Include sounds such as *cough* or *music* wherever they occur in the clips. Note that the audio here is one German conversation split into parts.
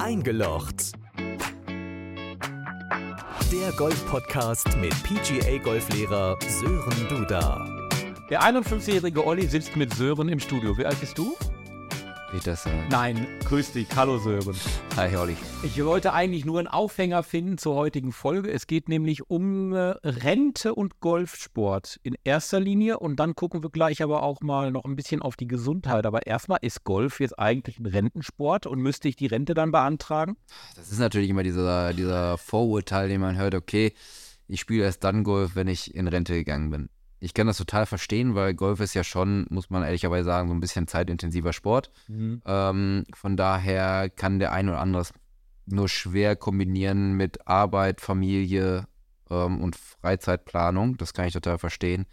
Eingelocht. Der Golf-Podcast mit PGA-Golflehrer Sören Duda. Der 51-jährige Olli sitzt mit Sören im Studio. Wie alt bist du? Das sagen? Nein, grüß dich. Hallo Sören. Hi, Olli. Ich wollte eigentlich nur einen Aufhänger finden zur heutigen Folge. Es geht nämlich um äh, Rente und Golfsport in erster Linie und dann gucken wir gleich aber auch mal noch ein bisschen auf die Gesundheit. Aber erstmal ist Golf jetzt eigentlich ein Rentensport und müsste ich die Rente dann beantragen? Das ist natürlich immer dieser, dieser Vorurteil, den man hört, okay, ich spiele erst dann Golf, wenn ich in Rente gegangen bin. Ich kann das total verstehen, weil Golf ist ja schon, muss man ehrlicherweise sagen, so ein bisschen zeitintensiver Sport. Mhm. Ähm, von daher kann der ein oder andere nur schwer kombinieren mit Arbeit, Familie ähm, und Freizeitplanung. Das kann ich total verstehen.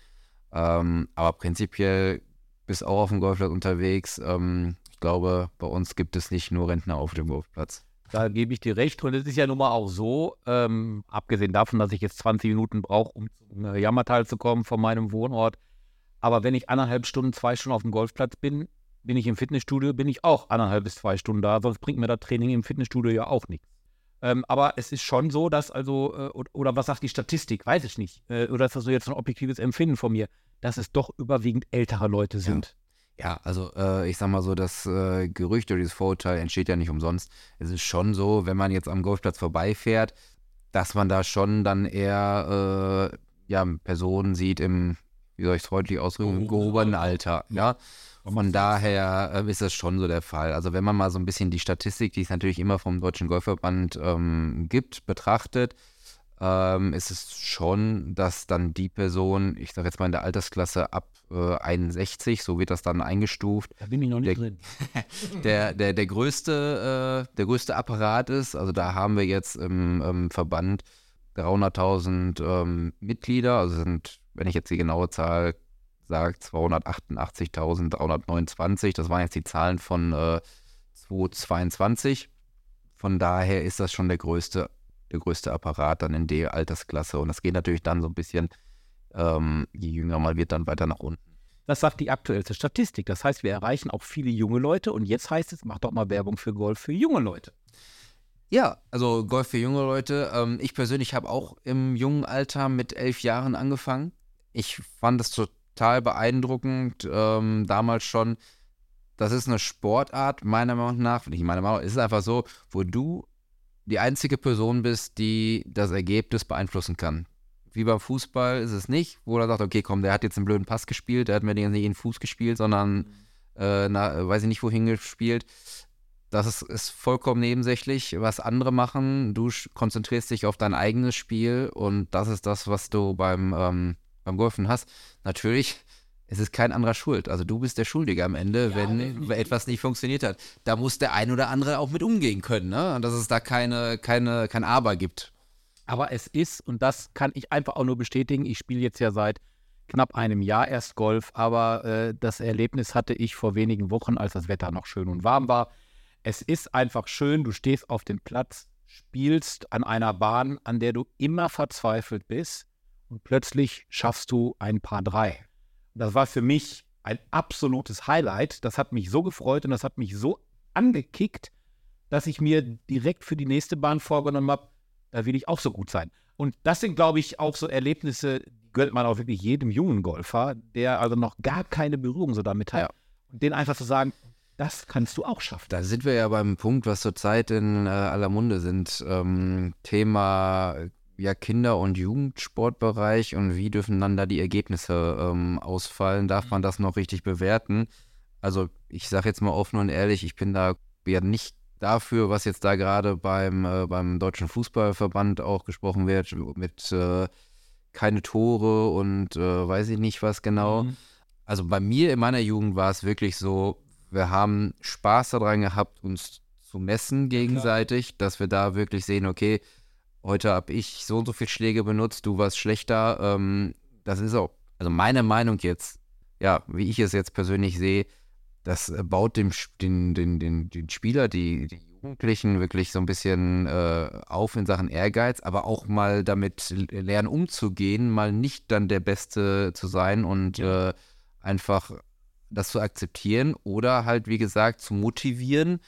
Ähm, aber prinzipiell bist auch auf dem Golfplatz unterwegs. Ähm, ich glaube, bei uns gibt es nicht nur Rentner auf dem Golfplatz. Da gebe ich dir recht. Und es ist ja nun mal auch so, ähm, abgesehen davon, dass ich jetzt 20 Minuten brauche, um zum äh, Jammertal zu kommen von meinem Wohnort. Aber wenn ich anderthalb Stunden, zwei Stunden auf dem Golfplatz bin, bin ich im Fitnessstudio, bin ich auch anderthalb bis zwei Stunden da. Sonst bringt mir das Training im Fitnessstudio ja auch nichts. Ähm, aber es ist schon so, dass also, äh, oder, was sagt die Statistik, weiß ich nicht. Äh, oder ist das so jetzt ein objektives Empfinden von mir, dass es doch überwiegend ältere Leute sind. Ja, also äh, ich sag mal so, das äh, Gerücht oder dieses Vorurteil entsteht ja nicht umsonst. Es ist schon so, wenn man jetzt am Golfplatz vorbeifährt, dass man da schon dann eher äh, ja, Personen sieht im, wie soll ich es freundlich ausdrücken, im gehobenen Alter. Ja. Von daher äh, ist das schon so der Fall. Also wenn man mal so ein bisschen die Statistik, die es natürlich immer vom Deutschen Golfverband ähm, gibt, betrachtet, ähm, ist es schon, dass dann die Person, ich sage jetzt mal in der Altersklasse ab äh, 61, so wird das dann eingestuft, Da bin ich noch nicht Der- drin. *laughs* der, der, der, größte, äh, der größte Apparat ist. Also da haben wir jetzt im, im Verband 300.000 ähm, Mitglieder, also sind, wenn ich jetzt die genaue Zahl sage, 288.329. Das waren jetzt die Zahlen von äh, 2022. Von daher ist das schon der größte, der größte Apparat dann in der Altersklasse. Und das geht natürlich dann so ein bisschen, ähm, je jünger man wird, dann weiter nach unten. Das sagt die aktuellste Statistik. Das heißt, wir erreichen auch viele junge Leute und jetzt heißt es, mach doch mal Werbung für Golf für junge Leute. Ja, also Golf für junge Leute. Ähm, ich persönlich habe auch im jungen Alter mit elf Jahren angefangen. Ich fand es total beeindruckend, ähm, damals schon. Das ist eine Sportart, meiner Meinung nach, nicht meiner Meinung nach, es ist einfach so, wo du die einzige Person bist, die das Ergebnis beeinflussen kann. Wie beim Fußball ist es nicht, wo er sagt, okay, komm, der hat jetzt einen blöden Pass gespielt, der hat mir den nicht in den Fuß gespielt, sondern, äh, na, weiß ich nicht, wohin gespielt. Das ist, ist vollkommen nebensächlich, was andere machen. Du konzentrierst dich auf dein eigenes Spiel und das ist das, was du beim, ähm, beim Golfen hast. Natürlich, es ist kein anderer schuld. Also du bist der Schuldige am Ende, wenn etwas nicht funktioniert hat. Da muss der ein oder andere auch mit umgehen können, ne? Und dass es da keine, keine, kein Aber gibt. Aber es ist, und das kann ich einfach auch nur bestätigen, ich spiele jetzt ja seit knapp einem Jahr erst Golf, aber äh, das Erlebnis hatte ich vor wenigen Wochen, als das Wetter noch schön und warm war. Es ist einfach schön, du stehst auf dem Platz, spielst an einer Bahn, an der du immer verzweifelt bist und plötzlich schaffst du ein paar drei. Das war für mich ein absolutes Highlight. Das hat mich so gefreut und das hat mich so angekickt, dass ich mir direkt für die nächste Bahn vorgenommen habe, da will ich auch so gut sein. Und das sind, glaube ich, auch so Erlebnisse, die gönnt man auch wirklich jedem jungen Golfer, der also noch gar keine Berührung so damit hat. Ja. Und den einfach zu sagen, das kannst du auch schaffen. Da sind wir ja beim Punkt, was zurzeit in äh, aller Munde sind. Ähm, Thema ja, Kinder- und Jugendsportbereich und wie dürfen dann da die Ergebnisse ähm, ausfallen? Darf man das noch richtig bewerten? Also ich sage jetzt mal offen und ehrlich, ich bin da ja nicht dafür, was jetzt da gerade beim, äh, beim Deutschen Fußballverband auch gesprochen wird, mit äh, keine Tore und äh, weiß ich nicht was genau. Mhm. Also bei mir in meiner Jugend war es wirklich so, wir haben Spaß daran gehabt, uns zu messen gegenseitig, dass wir da wirklich sehen, okay, heute habe ich so und so viel Schläge benutzt, du warst schlechter. Ähm, das ist auch, also meine Meinung jetzt, ja, wie ich es jetzt persönlich sehe, das äh, baut dem, den, den, den, den Spieler, die, die Jugendlichen wirklich so ein bisschen äh, auf in Sachen Ehrgeiz, aber auch mal damit lernen umzugehen, mal nicht dann der Beste zu sein und äh, einfach das zu akzeptieren oder halt, wie gesagt, zu motivieren,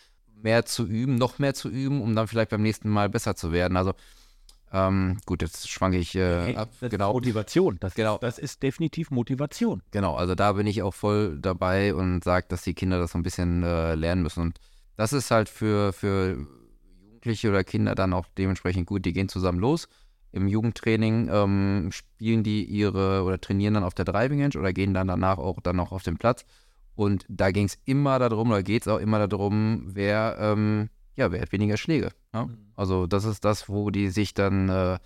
mehr zu üben, noch mehr zu üben, um dann vielleicht beim nächsten Mal besser zu werden. Also ähm, gut, jetzt schwanke ich äh, Hey, ab. Genau. Motivation. Das, Genau. ist, das ist definitiv Motivation. Genau, also da bin ich auch voll dabei und sage, dass die Kinder das so ein bisschen äh, lernen müssen. Und das ist halt für, für Jugendliche oder Kinder dann auch dementsprechend gut. Die gehen zusammen los. Im Jugendtraining ähm, spielen die ihre oder trainieren dann auf der Driving Range oder gehen dann danach auch dann noch auf den Platz. Und da ging es immer darum, oder geht es auch immer darum, wer, ähm, ja, wer hat weniger Schläge. Ja? Also das ist das, wo die sich dann, äh,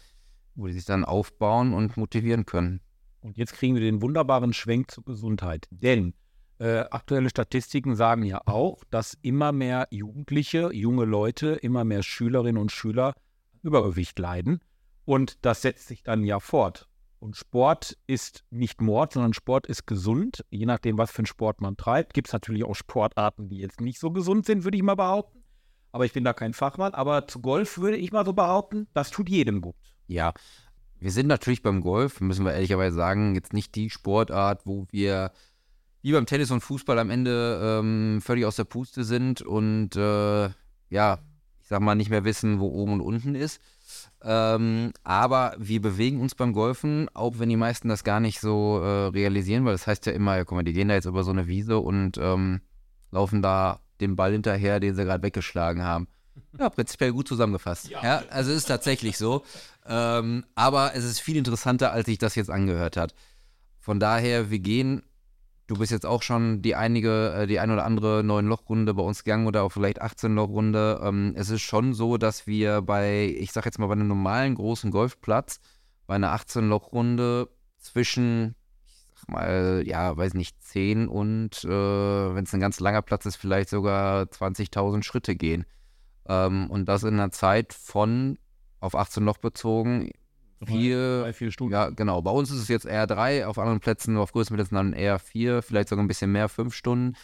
wo die sich dann aufbauen und motivieren können. Und jetzt kriegen wir den wunderbaren Schwenk zur Gesundheit. Denn äh, aktuelle Statistiken sagen ja auch, dass immer mehr Jugendliche, junge Leute, immer mehr Schülerinnen und Schüler Übergewicht leiden. Und das setzt sich dann ja fort. Und Sport ist nicht Mord, sondern Sport ist gesund. Je nachdem, was für einen Sport man treibt, gibt es natürlich auch Sportarten, die jetzt nicht so gesund sind, würde ich mal behaupten. Aber ich bin da kein Fachmann. Aber zu Golf würde ich mal so behaupten, das tut jedem gut. Ja, wir sind natürlich beim Golf, müssen wir ehrlicherweise sagen, jetzt nicht die Sportart, wo wir wie beim Tennis und Fußball am Ende ähm, völlig aus der Puste sind und äh, ja, ich sag mal, nicht mehr wissen, wo oben und unten ist. Ähm, aber wir bewegen uns beim Golfen, auch wenn die meisten das gar nicht so äh, realisieren, weil das heißt ja immer, ja, guck mal, die gehen da jetzt über so eine Wiese und ähm, laufen da dem Ball hinterher, den sie gerade weggeschlagen haben. Ja, prinzipiell gut zusammengefasst. Ja, also es ist tatsächlich so. Ähm, aber es ist viel interessanter, als sich das jetzt angehört hat. Von daher, wir gehen. Du bist jetzt auch schon die einige, äh, die ein oder andere neun Lochrunde bei uns gegangen oder auch vielleicht 18 Lochrunde. Ähm, es ist schon so, dass wir bei, ich sag jetzt mal, bei einem normalen großen Golfplatz, bei einer 18 Lochrunde zwischen, mal, ja, weiß nicht, 10 und, äh, wenn es ein ganz langer Platz ist, vielleicht sogar 20.000 Schritte gehen. Ähm, und das in einer Zeit von, auf 18 Loch bezogen, vier, Drei, vier Stunden. ja, genau. Bei uns ist es jetzt eher drei, auf anderen Plätzen, auf größeren Plätzen dann eher vier, vielleicht sogar ein bisschen mehr, fünf Stunden.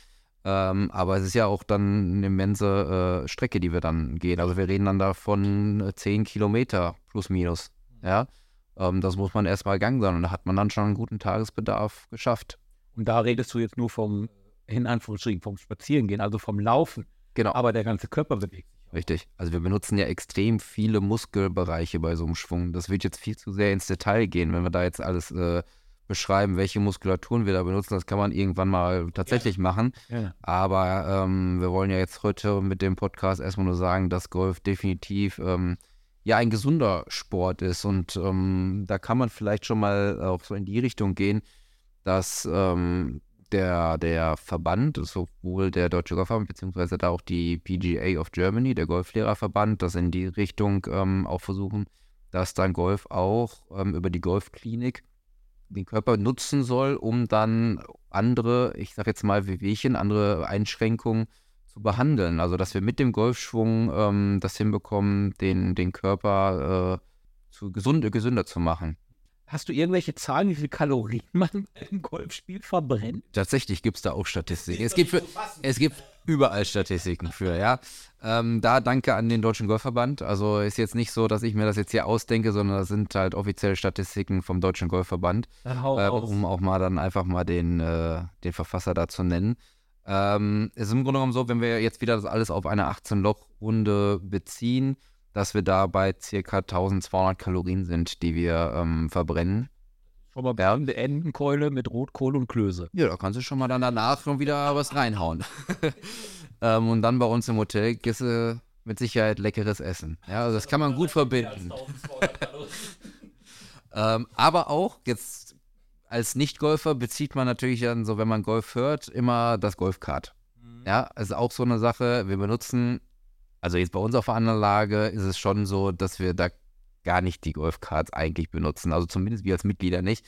Ähm, aber es ist ja auch dann eine immense äh, Strecke, die wir dann gehen. Also wir reden dann da von äh, zehn Kilometer plus minus. Ja, ähm, das muss man erstmal gang sein und da hat man dann schon einen guten Tagesbedarf geschafft. Und da redest du jetzt nur vom, in Anführungsstrichen, vom Spazierengehen, also vom Laufen. Genau. Aber der ganze Körper bewegt sich. Richtig. Also wir benutzen ja extrem viele Muskelbereiche bei so einem Schwung. Das wird jetzt viel zu sehr ins Detail gehen, wenn wir da jetzt alles äh, beschreiben, welche Muskulaturen wir da benutzen. Das kann man irgendwann mal tatsächlich machen. Ja. Aber ähm, wir wollen ja jetzt heute mit dem Podcast erstmal nur sagen, dass Golf definitiv ähm, ja ein gesunder Sport ist. Und ähm, da kann man vielleicht schon mal auch so in die Richtung gehen, dass ähm, der, der Verband, sowohl der Deutsche Golfverband, beziehungsweise da auch die PGA of Germany, der Golflehrerverband, das in die Richtung ähm, auch versuchen, dass dann Golf auch ähm, über die Golfklinik den Körper nutzen soll, um dann andere, ich sag jetzt mal Wehwehchen, andere Einschränkungen zu behandeln. Also dass wir mit dem Golfschwung ähm, das hinbekommen, den, den Körper äh, zu gesund, gesünder zu machen. Hast du irgendwelche Zahlen, wie viel Kalorien man *laughs* beim Golfspiel verbrennt? Tatsächlich gibt es da auch Statistiken. Es gibt, für, es gibt überall Statistiken für, ja. Ähm, da danke an den Deutschen Golfverband. Also ist jetzt nicht so, dass ich mir das jetzt hier ausdenke, sondern das sind halt offizielle Statistiken vom Deutschen Golfverband. Dann hau äh, raus. um auch mal dann einfach mal den, äh, den Verfasser da zu nennen. Ähm, es ist im Grunde genommen so, wenn wir jetzt wieder das alles auf eine 18-Loch-Runde beziehen, dass wir da bei circa 1200 Kalorien sind, die wir ähm, verbrennen. Schon mal Ja. eine Entenkeule mit Rotkohl und Klöße. Ja, da kannst du schon mal dann danach schon wieder was reinhauen. *laughs* ähm, und dann bei uns im Hotel gehst du mit Sicherheit leckeres Essen. Ja, also das kann man gut verbinden. *laughs* Ähm, aber auch jetzt als Nicht-Golfer bezieht man natürlich dann so, wenn man Golf hört, immer das Golfkart. Ja, also auch so eine Sache. Wir benutzen, also jetzt bei uns auf der Anlage ist es schon so, dass wir da gar nicht die Golfkarts eigentlich benutzen. Also zumindest wir als Mitglieder nicht.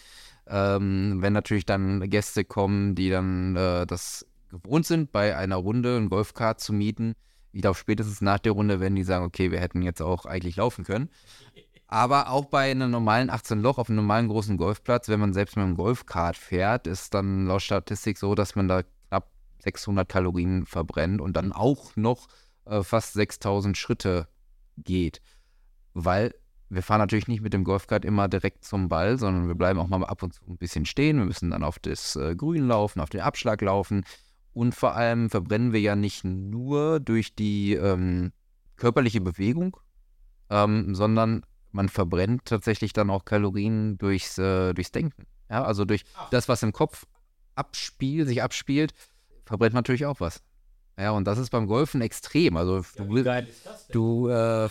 Ähm, wenn natürlich dann Gäste kommen, die dann äh, das gewohnt sind, bei einer Runde ein Golfkart zu mieten, ich glaube spätestens nach der Runde werden die sagen, okay, wir hätten jetzt auch eigentlich laufen können. *laughs* Aber auch bei einem normalen 18 Loch auf einem normalen großen Golfplatz, wenn man selbst mit einem Golfkart fährt, ist dann laut Statistik so, dass man da knapp 600 Kalorien verbrennt und dann auch noch äh, fast 6000 Schritte geht. Weil wir fahren natürlich nicht mit dem Golfkart immer direkt zum Ball, sondern wir bleiben auch mal ab und zu ein bisschen stehen. Wir müssen dann auf das äh, Grün laufen, auf den Abschlag laufen. Und vor allem verbrennen wir ja nicht nur durch die ähm, körperliche Bewegung, ähm, sondern man verbrennt tatsächlich dann auch Kalorien durchs, äh, durchs Denken. Ja, also durch das, was im Kopf abspielt, sich abspielt, verbrennt man natürlich auch was. Ja, und das ist beim Golfen extrem. Also du, du äh,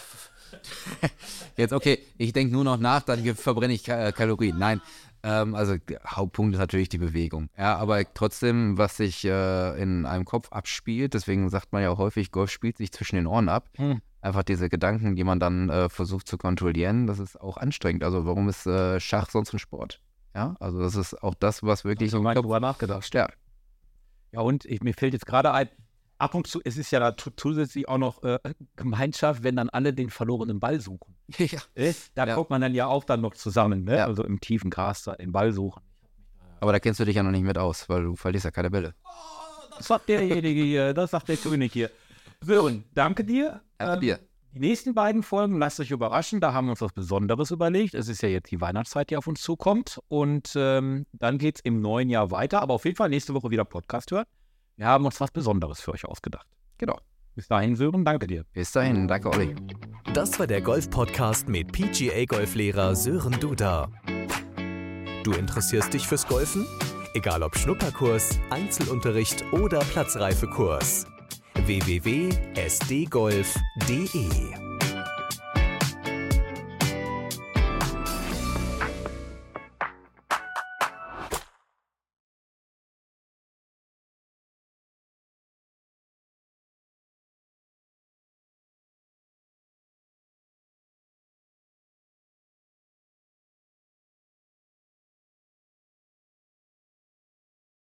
*laughs* jetzt okay, ich denke nur noch nach, dann verbrenne ich Ka Kalorien. Nein, ähm, also Hauptpunkt ist natürlich die Bewegung. Ja, aber trotzdem, was sich äh, in einem Kopf abspielt, deswegen sagt man ja auch häufig, Golf spielt sich zwischen den Ohren ab. Hm. Einfach diese Gedanken, die man dann äh, versucht zu kontrollieren, das ist auch anstrengend. Also warum ist äh, Schach sonst ein Sport? Ja, also das ist auch das, was wirklich so drüber nachgedacht. Stärkt. Ja, und ich, mir fällt jetzt gerade ein, ab und zu, es ist ja da zusätzlich auch noch äh, Gemeinschaft, wenn dann alle den verlorenen Ball suchen. *laughs* Ja. Äh, da ja. kommt man dann ja auch dann noch zusammen, ne? Ja. also im tiefen Gras da den Ball suchen. Aber da kennst du dich ja noch nicht mit aus, weil du verlierst ja keine Bälle. Oh, das sagt derjenige hier, das sagt der König hier. Sören, danke dir. Danke ähm. Die nächsten beiden Folgen, lasst euch überraschen, da haben wir uns was Besonderes überlegt. Es ist ja jetzt die Weihnachtszeit, die auf uns zukommt. Und ähm, dann geht es im neuen Jahr weiter. Aber auf jeden Fall nächste Woche wieder Podcast hören. Wir haben uns was Besonderes für euch ausgedacht. Genau. Bis dahin, Sören, danke dir. Bis dahin, danke, Olli. Das war der Golf-Podcast mit PGA-Golflehrer Sören Duda. Du interessierst dich fürs Golfen? Egal ob Schnupperkurs, Einzelunterricht oder Platzreifekurs. www.sdgolf.de